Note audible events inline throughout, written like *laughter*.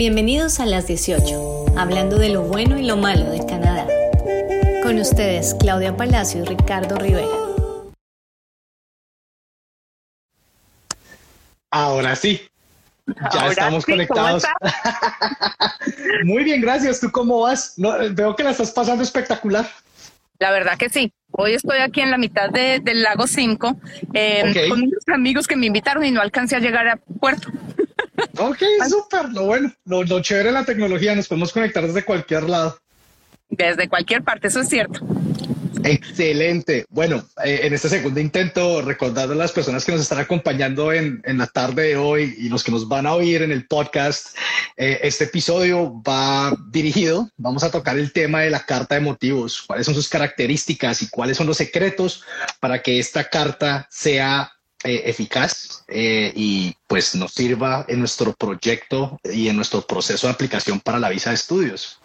Bienvenidos a las 18, hablando de lo bueno y lo malo de Canadá. Con ustedes, Claudia Palacio y Ricardo Rivera. Ahora sí, ya estamos conectados. *laughs* Muy bien, gracias. ¿Tú cómo vas? veo que la estás pasando espectacular. La verdad que sí. Hoy estoy aquí en la mitad del lago 5 eh, con unos amigos que me invitaron y no alcancé a llegar a puerto. Ok, súper. Lo bueno, lo, lo chévere de la tecnología, nos podemos conectar desde cualquier lado. Desde cualquier parte, eso es cierto. Excelente. Bueno, eh, en este segundo intento, recordando a las personas que nos están acompañando en, la tarde de hoy y los que nos van a oír en el podcast, eh, este episodio va dirigido, vamos a tocar el tema de la carta de motivos, cuáles son sus características y cuáles son los secretos para que esta carta sea eh, eficaz y pues nos sirva en nuestro proyecto y en nuestro proceso de aplicación para la visa de estudios.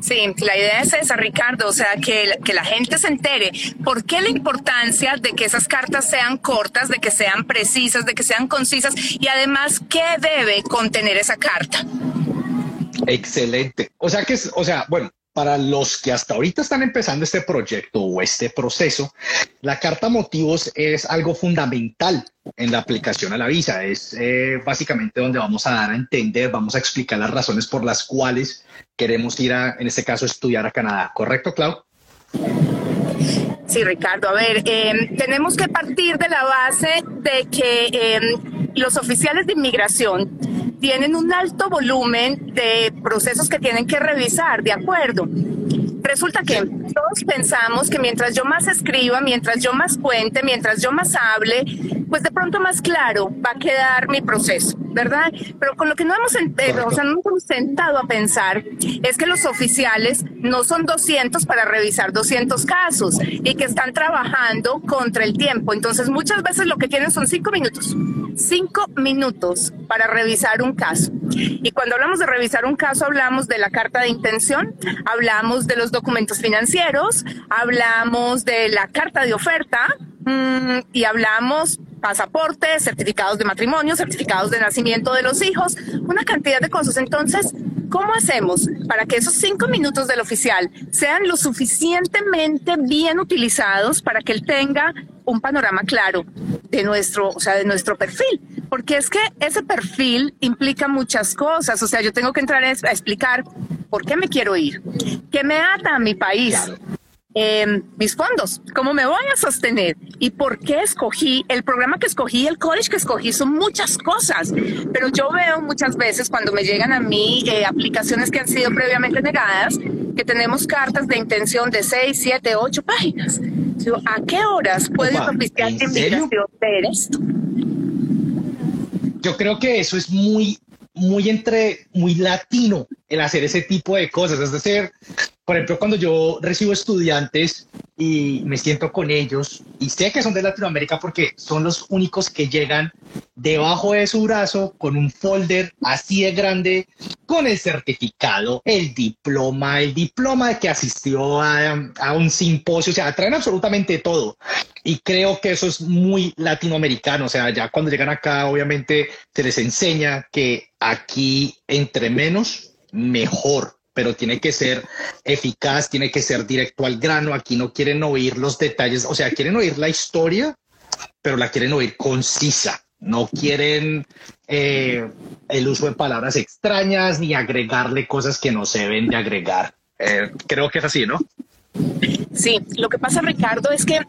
Sí, la idea es esa, Ricardo, o sea, que, que la gente se entere por qué la importancia de que esas cartas sean cortas, de que sean precisas, de que sean concisas y además qué debe contener esa carta. Excelente. O sea que es, o sea, bueno, para los que hasta ahorita están empezando este proyecto o este proceso, la carta motivos es algo fundamental en la aplicación a la visa. Es eh, básicamente donde vamos a dar a entender, vamos a explicar las razones por las cuales queremos ir a, en este caso, estudiar a Canadá. ¿Correcto, Clau? Sí, Ricardo. A ver, em, tenemos que partir de la base de que em, los oficiales de inmigración tienen un alto volumen de procesos que tienen que revisar, ¿de acuerdo? Resulta que todos pensamos que mientras yo más escriba, mientras yo más cuente, mientras yo más hable, pues de pronto más claro va a quedar mi proceso, ¿verdad? Pero con lo que no hemos, o sea, no hemos sentado a pensar es que los oficiales no son 200 para revisar 200 casos y que están trabajando contra el tiempo. Entonces muchas veces lo que tienen son cinco minutos, cinco minutos para revisar un caso. Y cuando hablamos de revisar un caso, hablamos de la carta de intención, hablamos de los documentos financieros, hablamos de la carta de oferta mm, y hablamos pasaportes, certificados de matrimonio, certificados de nacimiento de los hijos, una cantidad de cosas. Entonces, ¿cómo hacemos para que esos cinco minutos del oficial sean lo suficientemente bien utilizados para que él tenga un panorama claro de nuestro, o sea, de nuestro perfil? Porque es que ese perfil implica muchas cosas. O sea, yo tengo que entrar a explicar por qué me quiero ir, qué me ata a mi país, eh, mis fondos, cómo me voy a sostener y por qué escogí el programa que escogí, el college que escogí, son muchas cosas. Pero yo veo muchas veces cuando me llegan a mí eh, aplicaciones que han sido previamente negadas, que tenemos cartas de intención de 6, 7, 8 páginas. ¿A qué horas puede un oficial de esto? Yo creo que eso es muy, muy entre, muy latino el hacer ese tipo de cosas. Es decir, por ejemplo, cuando yo recibo estudiantes y me siento con ellos y sé que son de Latinoamérica porque son los únicos que llegan debajo de su brazo con un folder así de grande con el certificado, el diploma, el diploma de que asistió a, a un simposio, o sea, traen absolutamente todo. Y creo que eso es muy latinoamericano, o sea, ya cuando llegan acá, obviamente se les enseña que aquí entre menos, mejor pero tiene que ser eficaz, tiene que ser directo al grano. Aquí no quieren oír los detalles, o sea, quieren oír la historia, pero la quieren oír concisa. No quieren eh, el uso de palabras extrañas ni agregarle cosas que no se deben de agregar. Eh, creo que es así, ¿no? Sí, lo que pasa, Ricardo, es que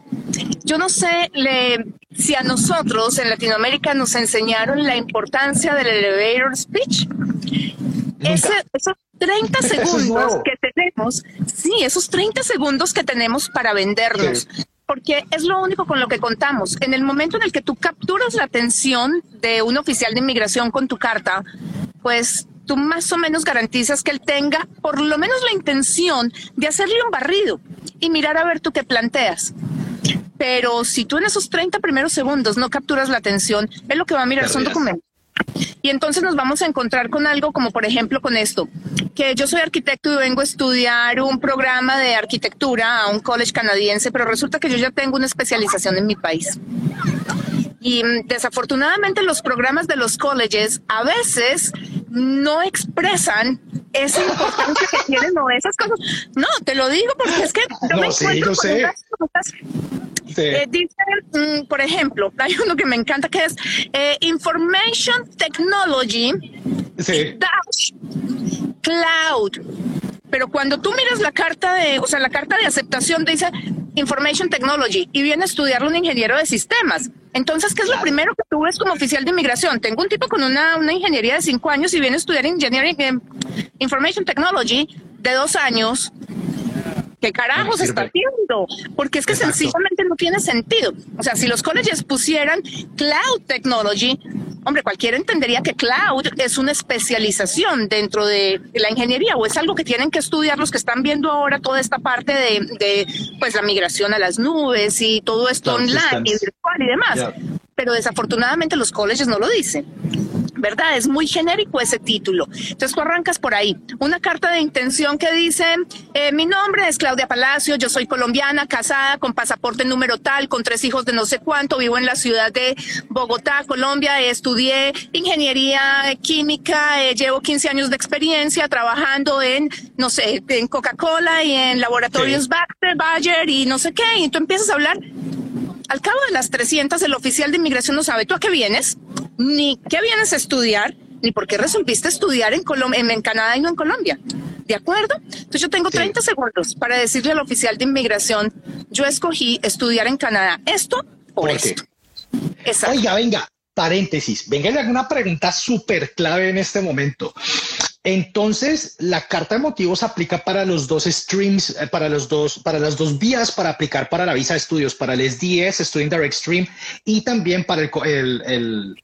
yo no sé le, si a nosotros en Latinoamérica nos enseñaron la importancia del elevator speech. Ese, 30 *laughs* segundos que tenemos, sí, esos 30 segundos que tenemos para vendernos. Porque es lo único con lo que contamos. En el momento en el que tú capturas la atención de un oficial de inmigración con tu carta, pues tú más o menos garantizas que él tenga por lo menos la intención de hacerle un barrido y mirar a ver tú qué planteas. Pero si tú en esos 30 primeros segundos no capturas la atención, él lo que va a mirar son documentos y entonces nos vamos a encontrar con algo como por ejemplo con esto, que yo soy arquitecto y vengo a estudiar un programa de arquitectura a un college canadiense, pero resulta que yo ya tengo una especialización en mi país. Y mm, desafortunadamente los programas de los colleges a veces no expresan esa importancia que tienen o esas cosas. No, te lo digo porque es que yo no, sí, yo sé. Eh, dice, mm, por ejemplo, hay uno que me encanta que es eh, Information Technology Dash Cloud. Pero cuando tú miras la carta de, o sea, la carta de aceptación dice Information Technology y viene a estudiar un ingeniero de sistemas. Entonces, ¿qué es lo primero que tú ves como oficial de inmigración? Tengo un tipo con una, una ingeniería de cinco años y viene a estudiar Engineering Information Technology de dos años ¿Qué carajos está haciendo? Porque es que sencillamente no tiene sentido. O sea, si los colleges pusieran Cloud Technology, hombre, cualquiera entendería que Cloud es una especialización dentro de la ingeniería o es algo que tienen que estudiar los que están viendo ahora toda esta parte de, pues la migración a las nubes y todo esto online y virtual y demás. Pero desafortunadamente los colleges no lo dicen. ¿verdad? Es muy genérico ese título. Entonces tú arrancas por ahí. Una carta de intención que dice, eh, mi nombre es Claudia Palacio, yo soy colombiana, casada, con pasaporte número tal, con tres hijos de no sé cuánto, vivo en la ciudad de Bogotá, Colombia, estudié ingeniería química, eh, llevo 15 años de experiencia trabajando en, no sé, en Coca-Cola y en laboratorios Baxter, Bayer y no sé qué, y tú empiezas a hablar al cabo de las 300, el oficial de inmigración no sabe tú a qué vienes, ni qué vienes a estudiar, ni por qué resolviste estudiar en, Colombia, en, Canadá y no en Colombia. ¿De acuerdo? Entonces yo tengo 30 segundos para decirle al oficial de inmigración, yo escogí estudiar en Canadá. Esto por, esto. Oiga, venga, paréntesis, venga, le hago una pregunta súper clave en este momento. Entonces, la carta de motivos aplica para los dos streams, eh, para los dos, para las dos vías para aplicar para la visa de estudios, para el SDS, Student Direct Stream, y también para el,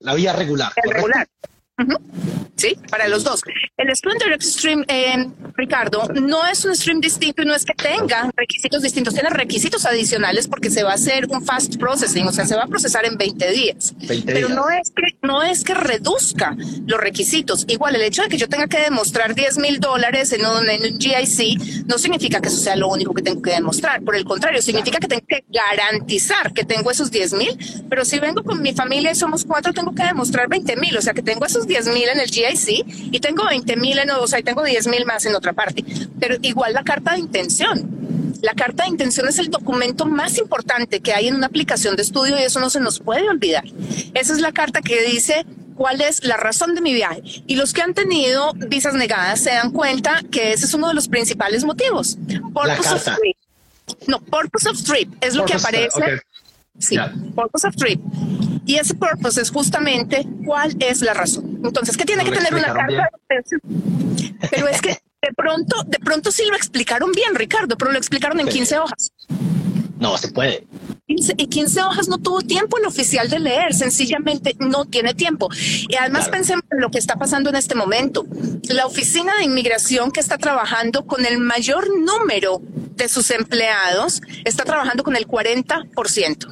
la vía regular. regular. Sí, para los dos. El Student Direct Stream, eh, Ricardo, no es un stream distinto y no es que tenga requisitos distintos, tiene requisitos adicionales porque se va a hacer un fast processing, o sea, se va a procesar en 20 días. Pero no es que no es que reduzca los requisitos. Igual el hecho de que yo tenga que demostrar 10 mil dólares en un, en un GIC no significa que eso sea lo único que tengo que demostrar. Por el contrario, significa que tengo que garantizar que tengo esos 10 mil. Pero si vengo con mi familia y somos cuatro, tengo que demostrar 20 mil. O sea, que tengo esos 10 mil en el GIC y tengo 20 mil en, o sea, y tengo 10 mil más en otra parte. Pero igual la carta de intención. La carta de intención es el documento más importante que hay en una aplicación de estudio y eso no se nos puede olvidar. Esa es la carta que dice cuál es la razón de mi viaje. Y los que han tenido visas negadas se dan cuenta que ese es uno de los principales motivos. Purpose of trip. No, purpose of trip es lo que aparece. Sí, purpose of trip. Y ese purpose es justamente cuál es la razón. Entonces, ¿qué tiene que tener una carta de Pero es que de pronto, de pronto sí lo explicaron bien, Ricardo, pero lo explicaron en 15 hojas. No, se puede. Y 15 hojas no tuvo tiempo el oficial de leer, sencillamente no tiene tiempo. Y además pensemos en lo que está pasando en este momento. La oficina de inmigración que está trabajando con el mayor número de sus empleados está trabajando con el 40%.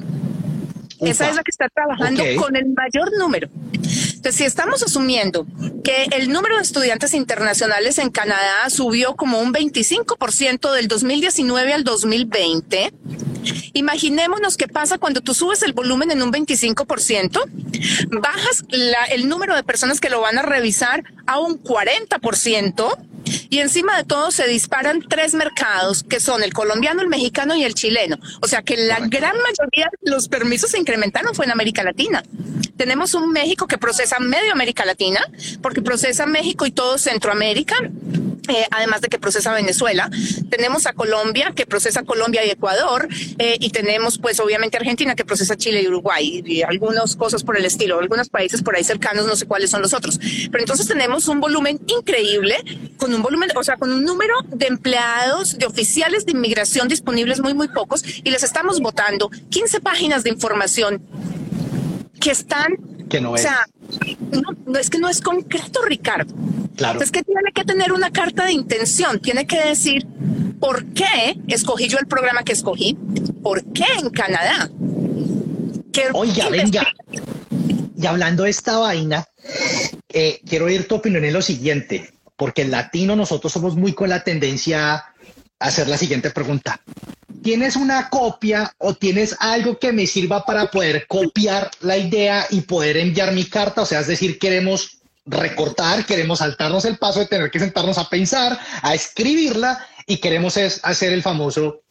Esa es la que está trabajando con el mayor número. Entonces, si estamos asumiendo que el número de estudiantes internacionales en Canadá subió como un 25% del 2019 al 2020, imaginémonos qué pasa cuando tú subes el volumen en un 25%, bajas el número de personas que lo van a revisar a un 40%, y encima de todo se disparan tres mercados que son el colombiano, el mexicano y el chileno. O sea que la gran mayoría de los permisos se incrementaron fue en América Latina. Tenemos un México que procesa medio América Latina, porque procesa México y todo Centroamérica. Eh, además de que procesa Venezuela. Tenemos a Colombia, que procesa Colombia y Ecuador, eh, y tenemos pues obviamente Argentina, que procesa Chile y Uruguay, y, algunas cosas por el estilo, algunos países por ahí cercanos, no sé cuáles son los otros. Pero entonces tenemos un volumen increíble, con un volumen, o sea, con un número de empleados, de oficiales de inmigración disponibles muy, muy pocos, y les estamos votando 15 páginas de información que están... Que no es. O sea, no, es que no es concreto, Ricardo. Claro. Es que tiene que tener una carta de intención, tiene que decir por qué escogí yo el programa que escogí, por qué en Canadá. Oiga, venga. Y hablando de esta vaina, eh, quiero oír tu opinión en lo siguiente, porque el latino nosotros somos muy con la tendencia hacer la siguiente pregunta. ¿tienes una copia o tienes algo que me sirva para poder copiar la idea y poder enviar mi carta? O sea, es decir, queremos recortar, queremos saltarnos el paso de tener que sentarnos a pensar, a escribirla y queremos hacer el famoso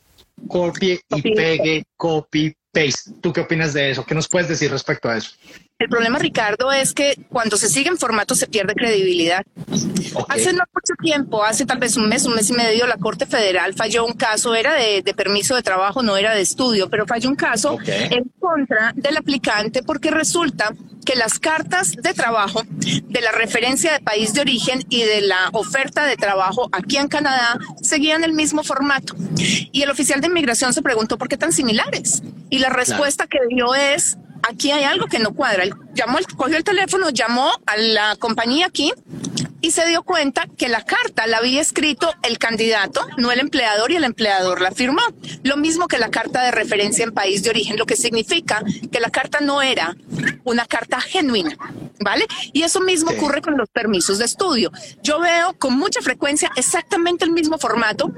copy y pegue, copy, paste. ¿Tú qué opinas de eso? ¿Qué nos puedes decir respecto a eso? El problema, Ricardo, es que cuando se sigue en formato se pierde credibilidad. Hace no mucho tiempo, hace tal vez un mes, un mes y medio, la Corte Federal falló un caso, era de, permiso de trabajo, no era de estudio, pero falló un caso en contra del aplicante porque resulta que las cartas de trabajo de la referencia de país de origen y de la oferta de trabajo aquí en Canadá seguían el mismo formato. Y el oficial de inmigración se preguntó por qué tan similares. Y la respuesta que dio es aquí hay algo que no cuadra. Llamó, cogió el teléfono, llamó a la compañía aquí y se dio cuenta que la carta la había escrito el candidato, no el empleador, y el empleador la firmó. Lo mismo que la carta de referencia en país de origen, lo que significa que la carta no era una carta genuina, ¿vale? Y eso mismo ocurre con los permisos de estudio. Yo veo con mucha frecuencia exactamente el mismo formato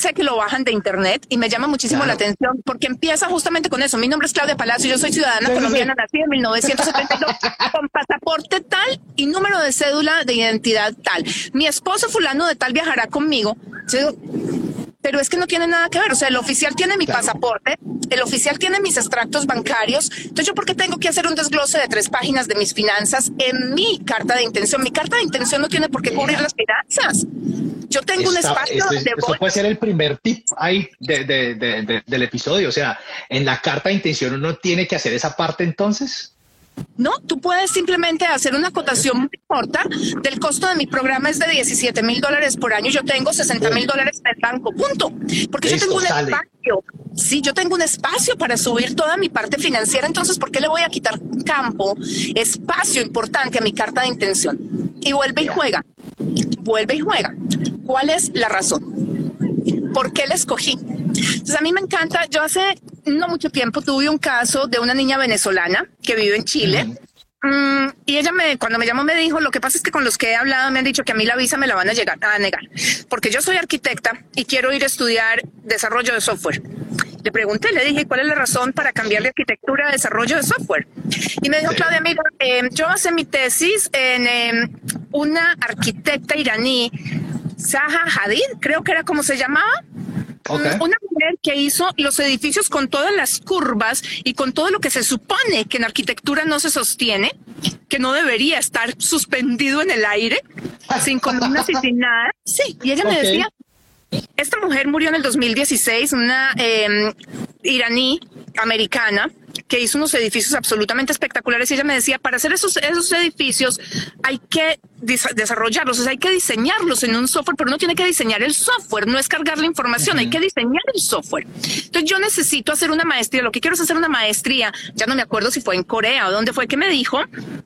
sé que lo bajan de internet y me llama muchísimo la atención porque empieza justamente con eso. Mi nombre es Claudia Palacio, yo soy ciudadana colombiana, nacida en 1972, *laughs* con pasaporte tal y número de cédula de identidad tal. Mi esposo fulano de tal viajará conmigo. Pero es que no tiene nada que ver. O sea, el oficial tiene mi pasaporte, el oficial tiene mis extractos bancarios. Entonces, ¿yo por qué tengo que hacer un desglose de tres páginas de mis finanzas en mi carta de intención? Mi carta de intención no tiene por qué cubrir las finanzas. Yo tengo un espacio de Eso puede ser el primer tip ahí del episodio. O sea, en la carta de intención uno tiene que hacer esa parte entonces. No, tú puedes simplemente hacer una acotación muy corta del costo de mi programa es de 17 mil dólares por año. Yo tengo 60 mil dólares en el banco, punto. Porque yo tengo un espacio. Sí, yo tengo un espacio para subir toda mi parte financiera. Entonces, ¿por qué le voy a quitar campo, espacio importante a mi carta de intención? Y vuelve y juega. Vuelve y juega. ¿Cuál es la razón? ¿Por qué la escogí? Entonces a mí me encanta, yo hace no mucho tiempo tuve un caso de una niña venezolana que vive en Chile. Mm, y ella me, cuando me llamó me dijo, lo que pasa es que con los que he hablado me han dicho que a mí la visa me la van a llegar a negar, porque yo soy arquitecta y quiero ir a estudiar desarrollo de software. Le pregunté, le dije, ¿cuál es la razón para cambiar de arquitectura a desarrollo de software? Y me dijo, Claudia, mira, eh, yo hice mi tesis en em, una arquitecta iraní Zaha Hadid, creo que era como se llamaba. Una mujer que hizo los edificios con todas las curvas y con todo lo que se supone que en arquitectura no se sostiene, que no debería estar suspendido en el aire, *laughs* sin columnas y sin nada. Sí, y ella me decía, esta mujer murió en el 2016, una em, iraní americana que hizo unos edificios absolutamente espectaculares y ella me decía, para hacer esos, esos edificios hay que desarrollarlos, o sea, hay que diseñarlos en un software, pero no tiene que diseñar el software, no es cargar la información, hay que diseñar el software. Entonces yo necesito hacer una maestría, lo que quiero es hacer una maestría, ya no me acuerdo si fue en Corea o dónde fue que me dijo,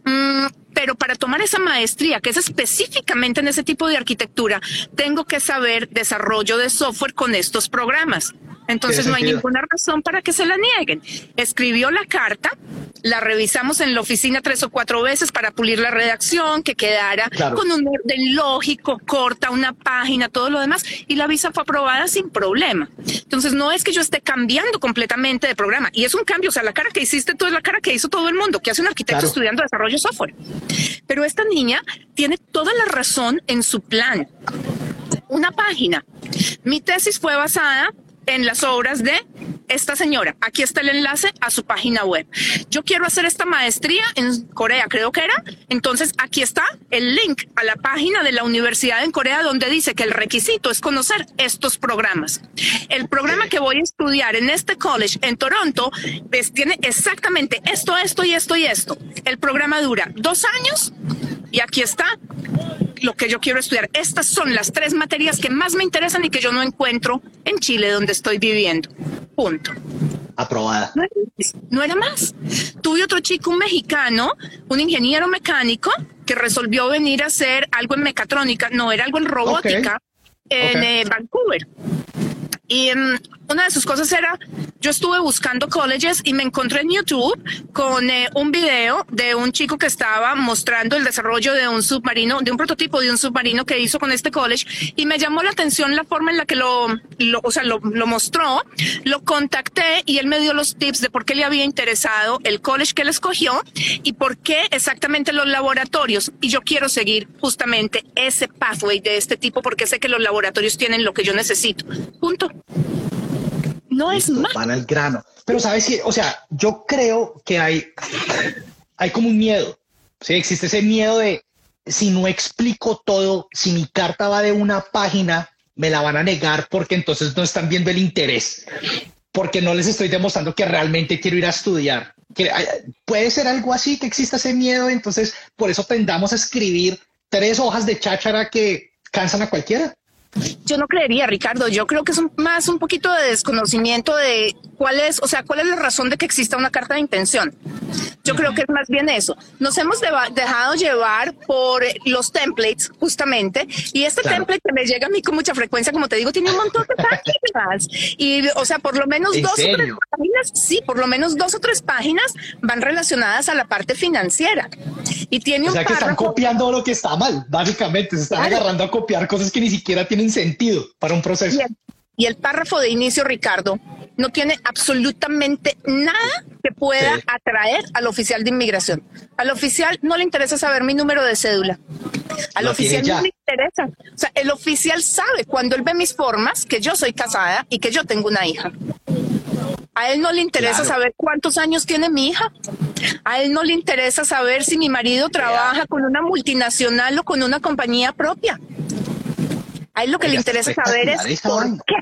mm, pero para tomar esa maestría, que es específicamente en ese tipo de arquitectura, tengo que saber desarrollo de software con estos programas. Entonces no hay ninguna razón para que se la nieguen. Escribió la carta, la revisamos en la oficina tres o cuatro veces para pulir la redacción, que quedara con un orden lógico, corta, una página, todo lo demás, y la visa fue aprobada sin problema. Entonces no es que yo esté cambiando completamente de programa, y es un cambio, o sea, la cara que hiciste tú es la cara que hizo todo el mundo, que hace un arquitecto estudiando desarrollo software. Pero esta niña tiene toda la razón en su plan. Una página. Mi tesis fue basada en las obras de esta señora. Aquí está el enlace a su página web. Yo quiero hacer esta maestría en Corea, creo que era. Entonces, aquí está el link a la página de la universidad en Corea donde dice que el requisito es conocer estos programas. El programa que voy a estudiar en este college en Toronto pues, tiene exactamente esto, esto y esto y esto. El programa dura dos años y aquí está lo que yo quiero estudiar. Estas son las tres materias que más me interesan y que yo no encuentro en Chile, donde estoy viviendo. Punto. Aprobada. No era, más. Tuve otro chico, un mexicano, un ingeniero mecánico, que resolvió venir a hacer algo en mecatrónica, no era algo en robótica, en eh, Vancouver Y um, una de sus cosas era, yo estuve buscando colleges y me encontré en YouTube con eh, un video de un chico que estaba mostrando el desarrollo de un submarino, de un prototipo de un submarino que hizo con este college y me llamó la atención la forma en la que lo, lo o sea, lo, lo mostró. Lo contacté y él me dio los tips de por qué le había interesado el college que él escogió y por qué exactamente los laboratorios. Y yo quiero seguir justamente ese pathway de este tipo porque sé que los laboratorios tienen lo que yo necesito. Punto. No es más. Van al grano. Pero sabes que, o sea, yo creo que hay, hay como un miedo. Sí, existe ese miedo de si no explico todo, si mi carta va de una página, me la van a negar porque entonces no están viendo el interés, porque no les estoy demostrando que realmente quiero ir a estudiar. Que puede ser algo así, que exista ese miedo, entonces por eso tendamos a escribir tres hojas de cháchara que cansan a cualquiera. Yo no creería, Ricardo. Yo creo que es más un poquito de desconocimiento de cuál es, o sea, cuál es la razón de que exista una carta de intención. Yo creo que es más bien eso. Nos hemos dejado llevar por los templates, justamente, y este template que me llega a mí con mucha frecuencia, como te digo, tiene un montón de páginas. Y, o sea, por lo menos dos o tres páginas, sí, por lo menos dos o tres páginas van relacionadas a la parte financiera. Y tiene o sea, que están copiando lo que está mal, básicamente. Se están agarrando a copiar cosas que ni siquiera tienen sentido para un proceso. Y el, párrafo de inicio, Ricardo, no tiene absolutamente nada que pueda atraer al oficial de inmigración. Al oficial no le interesa saber mi número de cédula. Al oficial no le interesa. O sea, el oficial sabe cuando él ve mis formas que yo soy casada y que yo tengo una hija. A él no le interesa saber cuántos años tiene mi hija. A él no le interesa saber si mi marido trabaja con una multinacional o con una compañía propia. A él lo que le interesa saber es por qué.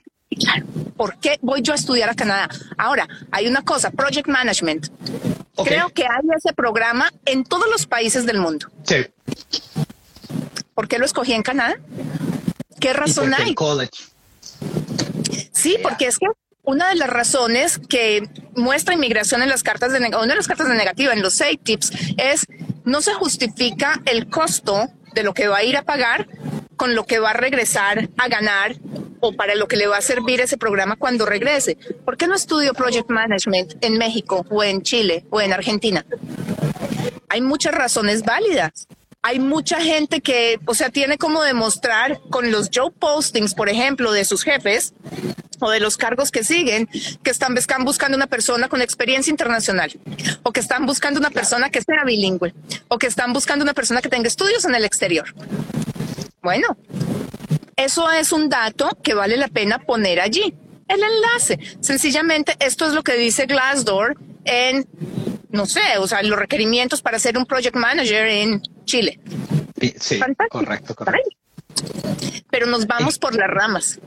¿Por qué voy yo a estudiar a Canadá? Ahora, hay una cosa, Project Management. Creo que hay ese programa en todos los países del mundo. Sí. ¿Por qué lo escogí en Canadá? ¿Qué razón hay? Sí, porque es que una de las razones que muestra inmigración en las cartas de una de las cartas de negativa en los seis tips es no se justifica el costo de lo que va a ir a pagar con lo que va a regresar a ganar o para lo que le va a servir ese programa cuando regrese. ¿Por qué no estudio Project Management en México o en Chile o en Argentina? Hay muchas razones válidas. Hay mucha gente que, o sea, tiene como demostrar con los job postings, por ejemplo, de sus jefes o de los cargos que siguen, que están, están buscando una persona con experiencia internacional, o que están buscando una persona que sea bilingüe, o que están buscando una persona que tenga estudios en el exterior. Bueno, eso es un dato que vale la pena poner allí. El enlace. Sencillamente, esto es lo que dice Glassdoor en, no sé, o sea, los requerimientos para ser un project manager en Chile. Sí, correcto, correcto. Pero nos vamos por las ramas.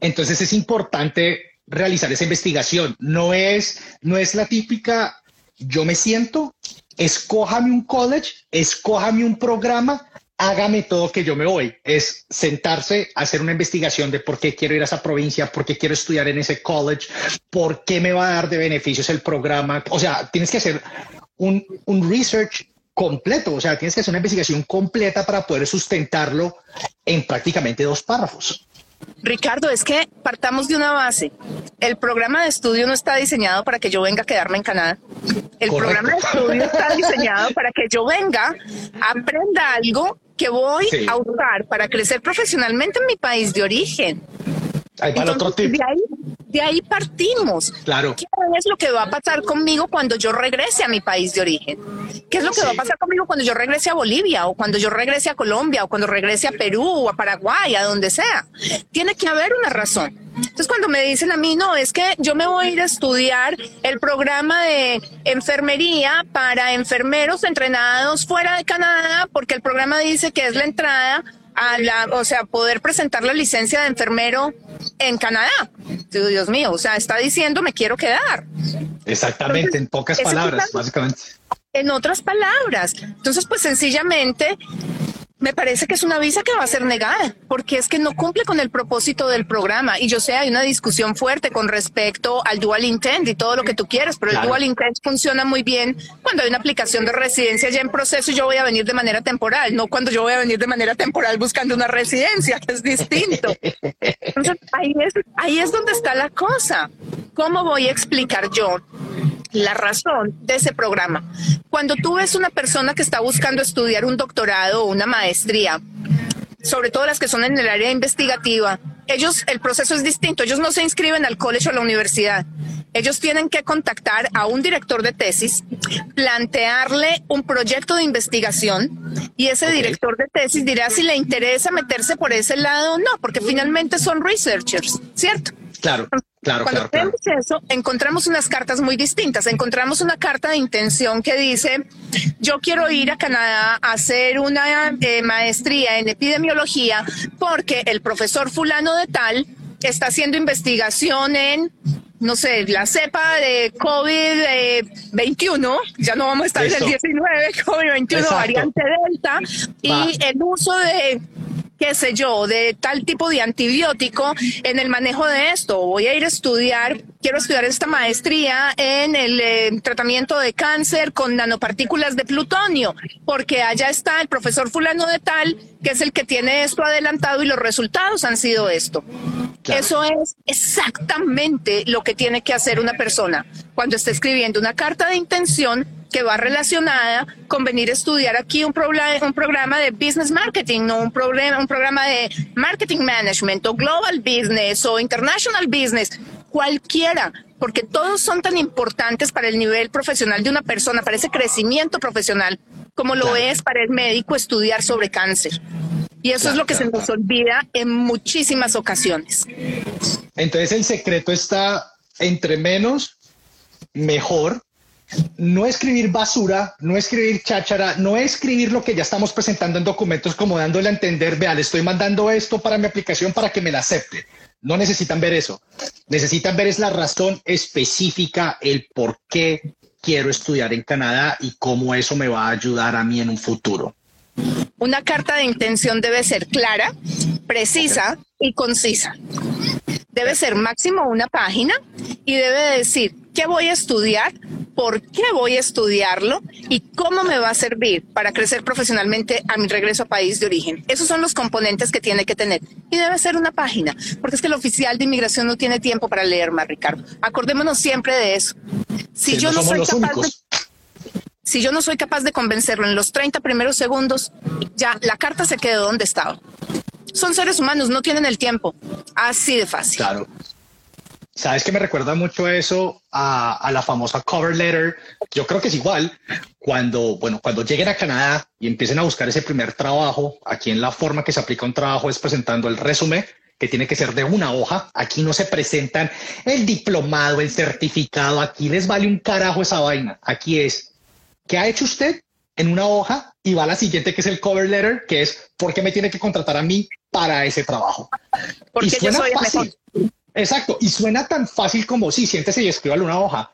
Entonces es importante realizar esa investigación. No es, no es la típica, yo me siento, escójame un college, escójame un programa, hágame todo que yo me voy. Es sentarse, hacer una investigación de por qué quiero ir a esa provincia, por qué quiero estudiar en ese college, por qué me va a dar de beneficios el programa. O sea, tienes que hacer un, un research completo, o sea, tienes que hacer una investigación completa para poder sustentarlo en prácticamente dos párrafos. Ricardo, es que partamos de una base. El programa de estudio no está diseñado para que yo venga a quedarme en Canadá. El programa de estudio está diseñado para que yo venga, aprenda algo que voy a usar para crecer profesionalmente en mi país de origen. De ahí, partimos. Claro. ¿Qué es lo que va a pasar conmigo cuando yo regrese a mi país de origen? ¿Qué es lo que va a pasar conmigo cuando yo regrese a Bolivia o cuando yo regrese a Colombia o cuando regrese a Perú o a Paraguay, a donde sea? Tiene que haber una razón. Entonces, cuando me dicen a mí, no, es que yo me voy a ir a estudiar el programa de enfermería para enfermeros entrenados fuera de Canadá, porque el programa dice que es la entrada a la, o sea, poder presentar la licencia de enfermero en Canadá. Dios mío, o sea, está diciendo me quiero quedar. Exactamente, en pocas palabras, básicamente. En otras palabras. Entonces, pues sencillamente me parece que es una visa que va a ser negada, porque es que no cumple con el propósito del programa. Y yo sé, hay una discusión fuerte con respecto al dual intent y todo lo que tú quieres, pero el dual intent funciona muy bien cuando hay una aplicación de residencia ya en proceso y yo voy a venir de manera temporal, no cuando yo voy a venir de manera temporal buscando una residencia, que es distinto. Entonces, ahí es, ahí es donde está la cosa. ¿Cómo voy a explicar yo la razón de ese programa. Cuando tú ves una persona que está buscando estudiar un doctorado o una maestría, sobre todo las que son en el área investigativa, ellos, el proceso es distinto. Ellos no se inscriben al colegio o a la universidad. Ellos tienen que contactar a un director de tesis, plantearle un proyecto de investigación y ese director de tesis dirá si le interesa meterse por ese lado o no, porque finalmente son researchers, ¿cierto? Claro. Claro, Cuando claro, eso, encontramos unas cartas muy distintas. Encontramos una carta de intención que dice, yo quiero ir a Canadá a hacer una eh, maestría en epidemiología porque el profesor fulano de tal está haciendo investigación en no sé, la cepa de COVID-21, ya no vamos a estar en el 19, COVID-21, variante Delta, y el uso de qué sé yo, de tal tipo de antibiótico en el manejo de esto. Voy a ir a estudiar, quiero estudiar esta maestría en el eh, tratamiento de cáncer con nanopartículas de plutonio, porque allá está el profesor fulano de tal, que es el que tiene esto adelantado y los resultados han sido esto. Eso es exactamente lo que tiene que hacer una persona cuando está escribiendo una carta de intención que va relacionada con venir a estudiar aquí un, un programa de business marketing, no un, programa, un programa de marketing management o global business o international business, cualquiera, porque todos son tan importantes para el nivel profesional de una persona, para ese crecimiento profesional, como lo es para el médico estudiar sobre cáncer. Y eso es lo que se nos olvida en muchísimas ocasiones. Entonces el secreto está entre menos, mejor, no escribir basura, no escribir cháchara, no escribir lo que ya estamos presentando en documentos como dándole a entender, vea, le estoy mandando esto para mi aplicación para que me la acepte. No necesitan ver eso. Necesitan ver es la razón específica, el por qué quiero estudiar en Canadá y cómo eso me va a ayudar a mí en un futuro. Una carta de intención debe ser clara, precisa y concisa. Debe ser máximo una página y debe decir qué voy a estudiar, por qué voy a estudiarlo y cómo me va a servir para crecer profesionalmente a mi regreso a país de origen. Esos son los componentes que tiene que tener. Y debe ser una página, porque es que el oficial de inmigración no tiene tiempo para leer más, Ricardo. Acordémonos siempre de eso. Si yo no, soy capaz de, si yo no soy capaz de convencerlo en los 30 primeros segundos, ya la carta se quedó donde estaba. Son seres humanos, no tienen el tiempo. Así de fácil. Claro. Sabes que me recuerda mucho eso a, la famosa cover letter. Yo creo que es igual cuando, bueno, cuando lleguen a Canadá y empiecen a buscar ese primer trabajo. Aquí en la forma que se aplica un trabajo es presentando el resumen que tiene que ser de una hoja. Aquí no se presentan el diplomado, el certificado. Aquí les vale un carajo esa vaina. Aquí es ¿qué ha hecho usted en una hoja? Y va a la siguiente que es el cover letter, que es ¿por qué me tiene que contratar a mí para ese trabajo? Porque yo soy mejor. Exacto, y suena tan fácil como si sí, siéntese y escríbale una hoja.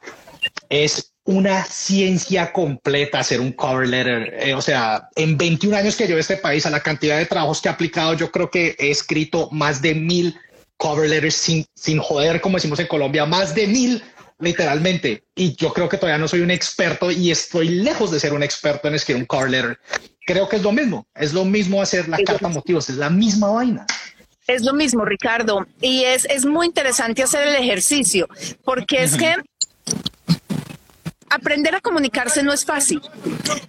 Es una ciencia completa hacer un cover letter. Eh, o sea, en 21 años que llevo este país, a la cantidad de trabajos que he aplicado, yo creo que he escrito más de mil cover letters sin, sin joder, como decimos en Colombia, más de mil literalmente. Y yo creo que todavía no soy un experto y estoy lejos de ser un experto en escribir un cover letter. Creo que es lo mismo, es lo mismo hacer la carta motivos, es la misma vaina. Es lo mismo, Ricardo. Y es, es muy interesante hacer el ejercicio, porque es que aprender a comunicarse no es fácil.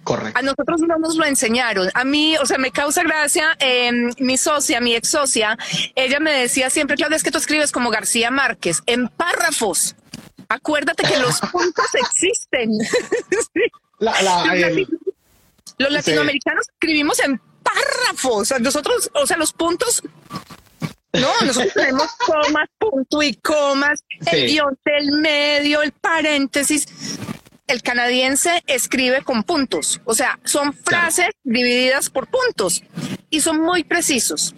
Correcto. A nosotros no nos lo enseñaron. A mí, o sea, me causa gracia em, mi socia, mi ex socia, ella me decía siempre, Claudia, es que tú escribes como García Márquez, en párrafos. Acuérdate que los puntos existen. los latinoamericanos escribimos en párrafos. Nosotros, o sea, los puntos no, nosotros tenemos comas, punto y comas, el guion del medio, el paréntesis. El canadiense escribe con puntos, o sea, son frases divididas por puntos y son muy precisos.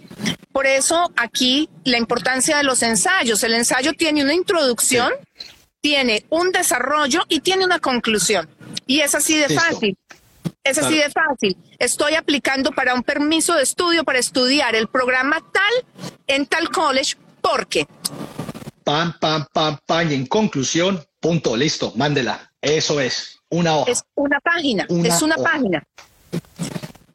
Por eso aquí la importancia de los ensayos. El ensayo tiene una introducción, tiene un desarrollo y tiene una conclusión. Y es así de fácil. Es así de fácil. Estoy aplicando para un permiso de estudio para estudiar el programa tal en tal college porque. Pam, pam, pam, pam. Y en conclusión, punto, listo, mándela. Eso es, una hoja. Es una página, es una página.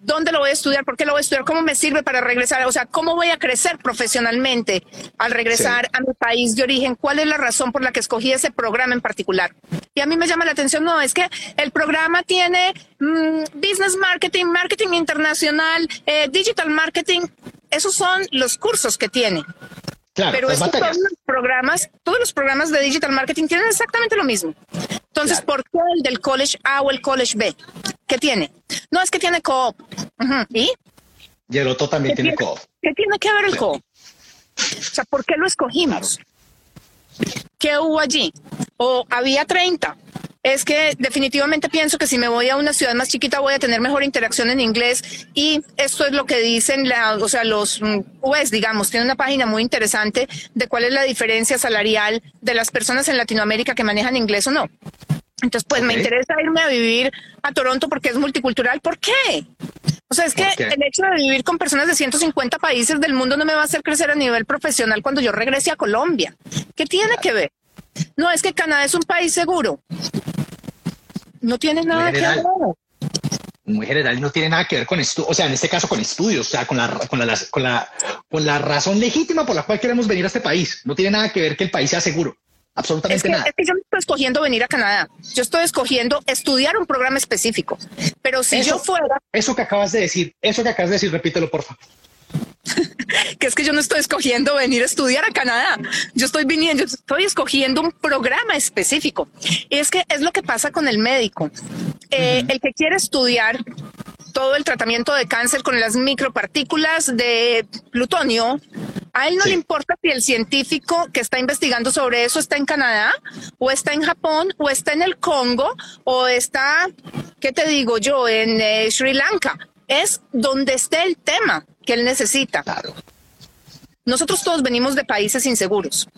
¿Dónde lo voy a estudiar? ¿Por qué lo voy a estudiar? ¿Cómo me sirve para regresar? O sea, ¿cómo voy a crecer profesionalmente al regresar a mi país de origen? ¿Cuál es la razón por la que escogí ese programa en particular? Y a mí me llama la atención, no, es que el programa tiene mm, business marketing, marketing internacional, eh, digital marketing. Esos son los cursos que tiene. Pero todos los programas, todos los programas de digital marketing tienen exactamente lo mismo. Entonces, ¿por qué el del college A o el college B? ¿Qué tiene? No, es que tiene co-op. ¿Y? Y el otro también tiene, co-op. ¿Qué tiene que ver el co-op? O sea, ¿por qué lo escogimos? ¿Qué hubo allí? O había 30 es que definitivamente pienso que si me voy a una ciudad más chiquita voy a tener mejor interacción en inglés y esto es lo que dicen la, o sea, los UES, digamos, tiene una página muy interesante de cuál es la diferencia salarial de las personas en Latinoamérica que manejan inglés o no. Entonces, pues me interesa irme a vivir a Toronto porque es multicultural. ¿Por qué? O sea, es que el hecho de vivir con personas de 150 países del mundo no me va a hacer crecer a nivel profesional cuando yo regrese a Colombia. ¿Qué tiene que ver? No, es que Canadá es un país seguro. No tiene nada que ver. Muy general, no tiene nada que ver con esto, o sea, en este caso con estudios, o sea, con la, con la, con la, con la razón legítima por la cual queremos venir a este país. No tiene nada que ver que el país sea seguro. Absolutamente nada. Es que yo no estoy escogiendo venir a Canadá. Yo estoy escogiendo estudiar un programa específico. Pero si yo fuera. Eso que acabas de decir, eso que acabas de decir, repítelo, por favor. *laughs* que es que yo no estoy escogiendo venir a estudiar a Canadá. Yo estoy viniendo, estoy escogiendo un programa específico. Y es que es lo que pasa con el médico. Eh, el que quiere estudiar todo el tratamiento de cáncer con las micropartículas de plutonio, a él no le importa si el científico que está investigando sobre eso está en Canadá o está en Japón o está en el Congo o está, ¿qué te digo yo?, en eh, Sri Lanka. Es donde esté el tema que él necesita. Claro. Nosotros todos venimos de países inseguros,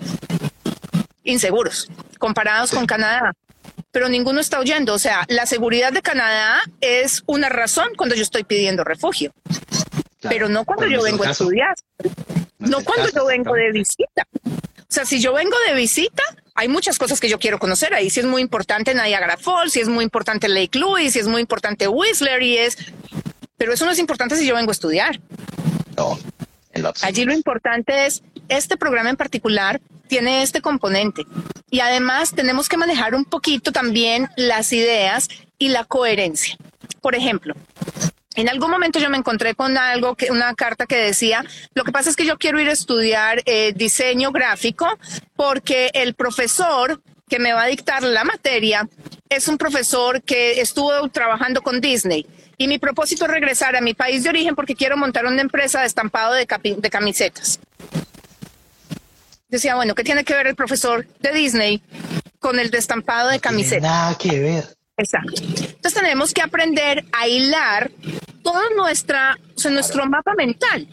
inseguros, comparados con Canadá, pero ninguno está oyendo. O sea, la seguridad de Canadá es una razón cuando yo estoy pidiendo refugio, pero no cuando yo vengo a estudiar, no, cuando yo vengo de visita. O sea, si yo vengo de visita, hay muchas cosas que yo quiero conocer ahí. Si es muy importante Niagara Falls, si es muy importante Lake Louise, si es muy importante Whistler y es... Pero eso no es importante si yo vengo a estudiar. Allí lo importante es, este programa en particular tiene este componente y además tenemos que manejar un poquito también las ideas y la coherencia. Por ejemplo, en algún momento yo me encontré con algo que una carta que decía, lo que pasa es que yo quiero ir a estudiar eh, diseño gráfico porque el profesor que me va a dictar la materia es un profesor que estuvo trabajando con Disney y mi propósito es regresar a mi país de origen porque quiero montar una empresa de estampado de, de camisetas. Decía, bueno, ¿qué tiene que ver el profesor de Disney con el destampado de camisetas? nada que ver. Exacto. Entonces tenemos que aprender a hilar todo nuestra, nuestro mapa mental,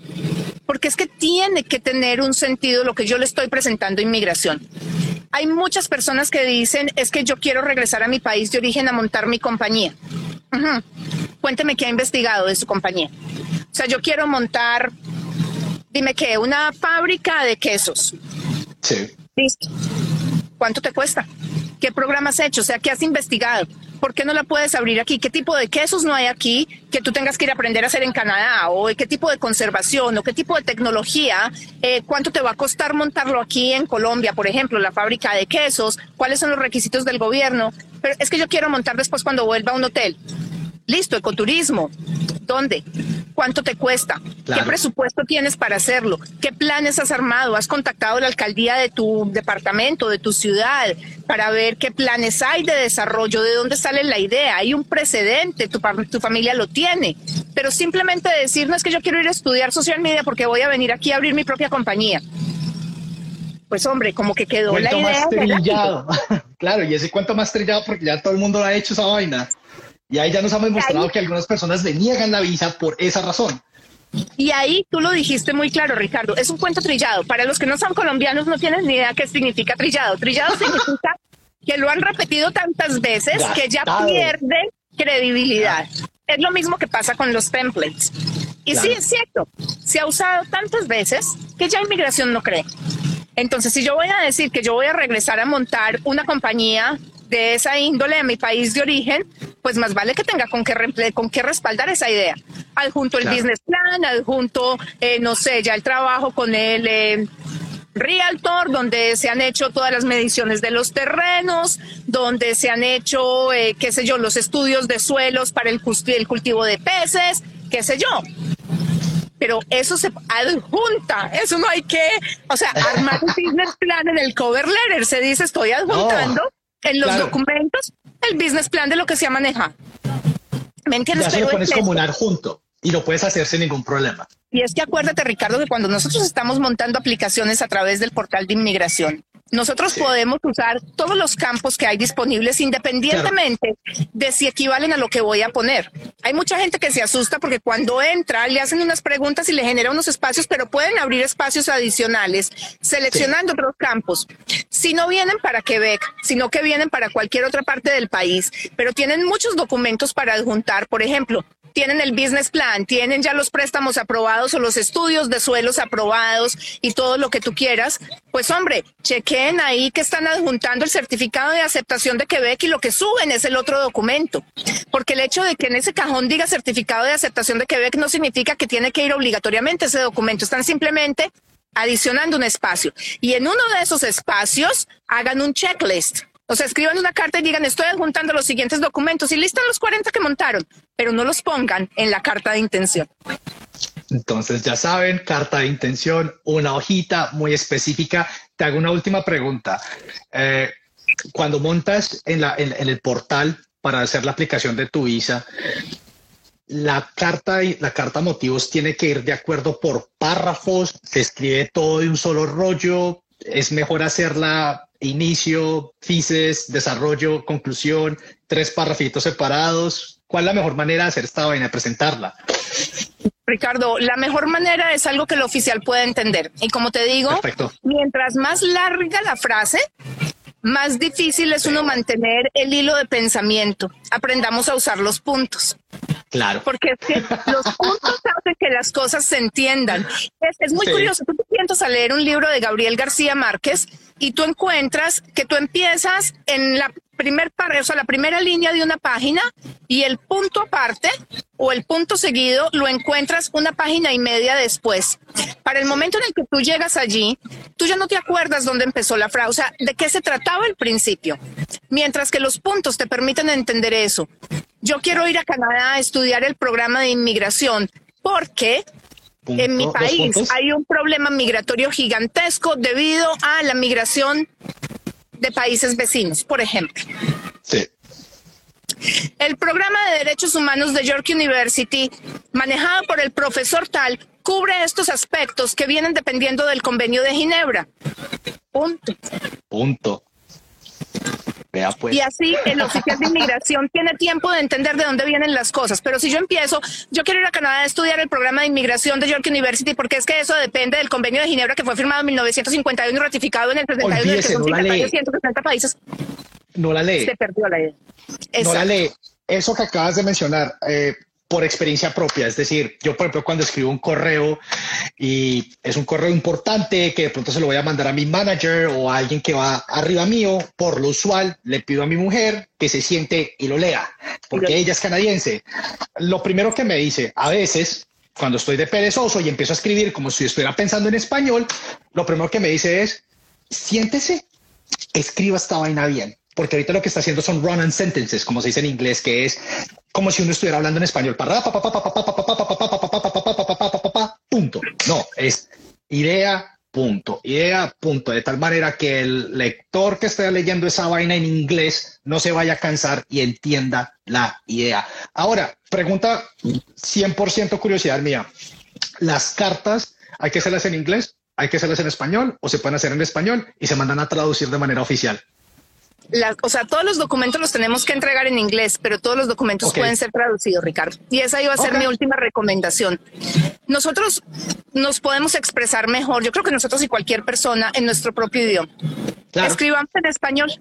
porque es que tiene que tener un sentido lo que yo le estoy presentando inmigración. Hay muchas personas que dicen, es que yo quiero regresar a mi país de origen a montar mi compañía. Cuénteme qué ha investigado de su compañía. O sea, yo quiero montar, dime qué, una fábrica de quesos. Sí. Listo. ¿Cuánto te cuesta? ¿Qué programas has hecho? O sea, ¿qué has investigado? ¿Por qué no la puedes abrir aquí? ¿Qué tipo de quesos no hay aquí que tú tengas que ir a aprender a hacer en Canadá? ¿O qué tipo de conservación? ¿O qué tipo de tecnología? Eh, ¿Cuánto te va a costar montarlo aquí en Colombia, por ejemplo, la fábrica de quesos? ¿Cuáles son los requisitos del gobierno? Pero es que yo quiero montar después cuando vuelva a un hotel. Listo, ecoturismo. ¿Dónde? ¿Cuánto te cuesta? ¿Qué presupuesto tienes para hacerlo? ¿Qué planes has armado? ¿Has contactado a la alcaldía de tu departamento, de tu ciudad, para ver qué planes hay de desarrollo? ¿De dónde sale la idea? Hay un precedente, tu, tu familia lo tiene. Pero simplemente decir, no es que yo quiero ir a estudiar social media porque voy a venir aquí a abrir mi propia compañía pues hombre, como que quedó la idea. Más trillado. *laughs* claro, y ese cuento más trillado porque ya todo el mundo lo ha hecho esa vaina. Y ahí ya nos hemos demostrado que algunas personas le niegan la visa por esa razón. Y ahí tú lo dijiste muy claro, Ricardo, es un cuento trillado. Para los que no son colombianos no tienen ni idea qué significa trillado. Trillado *laughs* significa que lo han repetido tantas veces que ya pierde credibilidad. es lo mismo que pasa con los templates. Y sí, es cierto, se ha usado tantas veces que ya inmigración no cree. Entonces, si yo voy a decir que yo voy a regresar a montar una compañía de esa índole en mi país de origen, pues más vale que tenga con qué, con qué respaldar esa idea. Adjunto el business plan, adjunto, eh, no sé, ya el trabajo con el eh, Realtor, donde se han hecho todas las mediciones de los terrenos, donde se han hecho, eh, qué sé yo, los estudios de suelos para el, el cultivo de peces, qué sé yo. Pero eso se adjunta, eso no hay que, o sea, armar un *laughs* business plan en el cover letter, se dice estoy adjuntando en los documentos el business plan de lo que se maneja. ¿Me entiendes? Ya se lo pones como un adjunto y lo puedes hacer sin ningún problema. Y es que acuérdate, Ricardo, que cuando nosotros estamos montando aplicaciones a través del portal de inmigración, nosotros podemos usar todos los campos que hay disponibles independientemente de si equivalen a lo que voy a poner. Hay mucha gente que se asusta porque cuando entra le hacen unas preguntas y le genera unos espacios, pero pueden abrir espacios adicionales seleccionando otros campos. Si no vienen para Quebec, sino que vienen para cualquier otra parte del país, pero tienen muchos documentos para adjuntar, por ejemplo, tienen el business plan, tienen ya los préstamos aprobados o los estudios de suelos aprobados y todo lo que tú quieras, pues hombre, chequen ahí que están adjuntando el certificado de aceptación de Quebec y lo que suben es el otro documento. Porque el hecho de que en ese cajón diga certificado de aceptación de Quebec no significa que tiene que ir obligatoriamente ese documento. Están simplemente adicionando un espacio. Y en uno de esos espacios hagan un checklist o sea, escriban una carta y digan, estoy adjuntando los siguientes documentos y listan los 40 que montaron, pero no los pongan en la carta de intención. Entonces, ya saben, carta de intención, una hojita muy específica. Te hago una última pregunta. Eh, cuando montas en, el portal para hacer la aplicación de tu visa, la carta, la carta motivos tiene que ir de acuerdo por párrafos, se escribe todo de un solo rollo, es mejor hacerla inicio, fices, desarrollo, conclusión, tres parrafitos separados. ¿Cuál es la mejor manera de hacer esta vaina, presentarla? Ricardo, la mejor manera es algo que el oficial pueda entender. Y como te digo, mientras más larga la frase, más difícil es uno mantener el hilo de pensamiento. Aprendamos a usar los puntos. Claro. Porque es que los *laughs* puntos hacen que las cosas se entiendan. Es, muy curioso. Tú te sientas a leer un libro de Gabriel García Márquez y tú encuentras que tú empiezas en la primer o sea, la primera línea de una página y el punto aparte o el punto seguido lo encuentras una página y media después. Para el momento en el que tú llegas allí, tú ya no te acuerdas dónde empezó la frase, o sea, de qué se trataba el principio. Mientras que los puntos te permiten entender eso. Yo quiero ir a Canadá a estudiar el programa de inmigración porque en mi país hay un problema migratorio gigantesco debido a la migración de países vecinos, por ejemplo. Sí. El programa de derechos humanos de York University, manejado por el profesor Tal, cubre estos aspectos que vienen dependiendo del convenio de Ginebra. Punto. Punto. Pues. Y así el oficial de inmigración tiene tiempo de entender de dónde vienen las cosas. Pero si yo empiezo, yo quiero ir a Canadá a estudiar el programa de inmigración de York University, porque es que eso depende del convenio de Ginebra que fue firmado en 1951 y ratificado en el 31 de 170 países. No la lee. Se perdió la idea. No la lee. Eso que acabas de mencionar, eh, por experiencia propia. Es decir, yo, por ejemplo, cuando escribo un correo y es un correo importante que de pronto se lo voy a mandar a mi manager o a alguien que va arriba mío, por lo usual, le pido a mi mujer que se siente y lo lea, porque ella es canadiense. Lo primero que me dice, a veces, cuando estoy de perezoso y empiezo a escribir como si estuviera pensando en español, lo primero que me dice es, siéntese, escriba esta vaina bien porque ahorita lo que está haciendo son run and sentences, como se dice en inglés, que es como si uno estuviera hablando en español. Punto. No, es idea, punto. Idea, punto. De tal manera que el lector que esté leyendo esa vaina en inglés no se vaya a cansar y entienda la idea. Ahora, pregunta 100% curiosidad mía. ¿Las cartas hay que hacerlas en inglés? ¿Hay que hacerlas en español o se pueden hacer en español y se mandan a traducir de manera oficial? O sea, todos los documentos los tenemos que entregar en inglés, pero todos los documentos pueden ser traducidos, Ricardo. Y esa iba a ser mi última recomendación. Nosotros nos podemos expresar mejor, yo creo que nosotros y cualquier persona en nuestro propio idioma. Escribamos en español.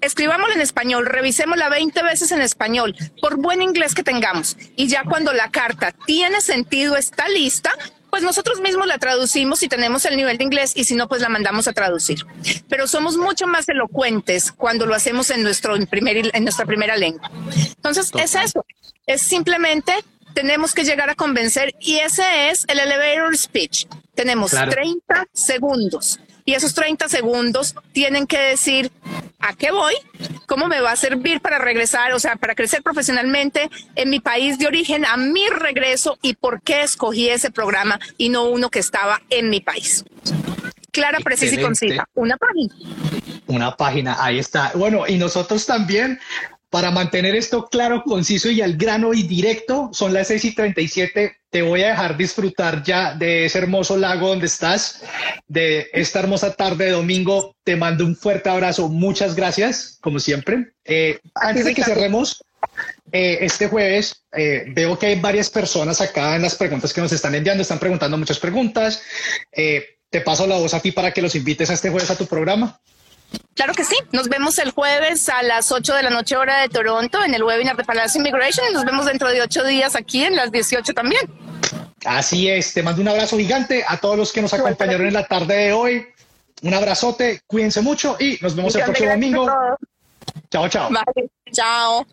escribámoslo en español, revisémosla 20 veces en español, por buen inglés que tengamos. Y ya cuando la carta tiene sentido, está lista, pues nosotros mismos la traducimos si tenemos el nivel de inglés y si no, pues la mandamos a traducir. Pero somos mucho más elocuentes cuando lo hacemos en, nuestro primer, en nuestra primera lengua. Entonces, es eso. Es simplemente tenemos que llegar a convencer y ese es el elevator speech. Tenemos 30 segundos y esos 30 segundos tienen que decir a qué voy, cómo me va a servir para regresar, o sea, para crecer profesionalmente en mi país de origen, a mi regreso y por qué escogí ese programa y no uno que estaba en mi país. Clara, precisa y concisa. Una página. Una página, ahí está. Bueno, y nosotros también para mantener esto claro, conciso y al grano y directo, son las 6 y 37. Te voy a dejar disfrutar ya de ese hermoso lago donde estás, de esta hermosa tarde de domingo. Te mando un fuerte abrazo. Muchas gracias, como siempre. Eh, antes de que cerremos, eh, este jueves eh, veo que hay varias personas acá en las preguntas que nos están enviando, están preguntando muchas preguntas. te paso la voz a ti para que los invites a este jueves a tu programa. Claro que sí. Nos vemos el jueves a las 8 de la noche hora de Toronto en el webinar de Palacio Immigration y nos vemos dentro de ocho días aquí en las 18 también. Así es. Te mando un abrazo gigante a todos los que nos acompañaron en la tarde de hoy. Un abrazote, cuídense mucho y nos vemos el próximo domingo. Chao, chao. Vale, chao.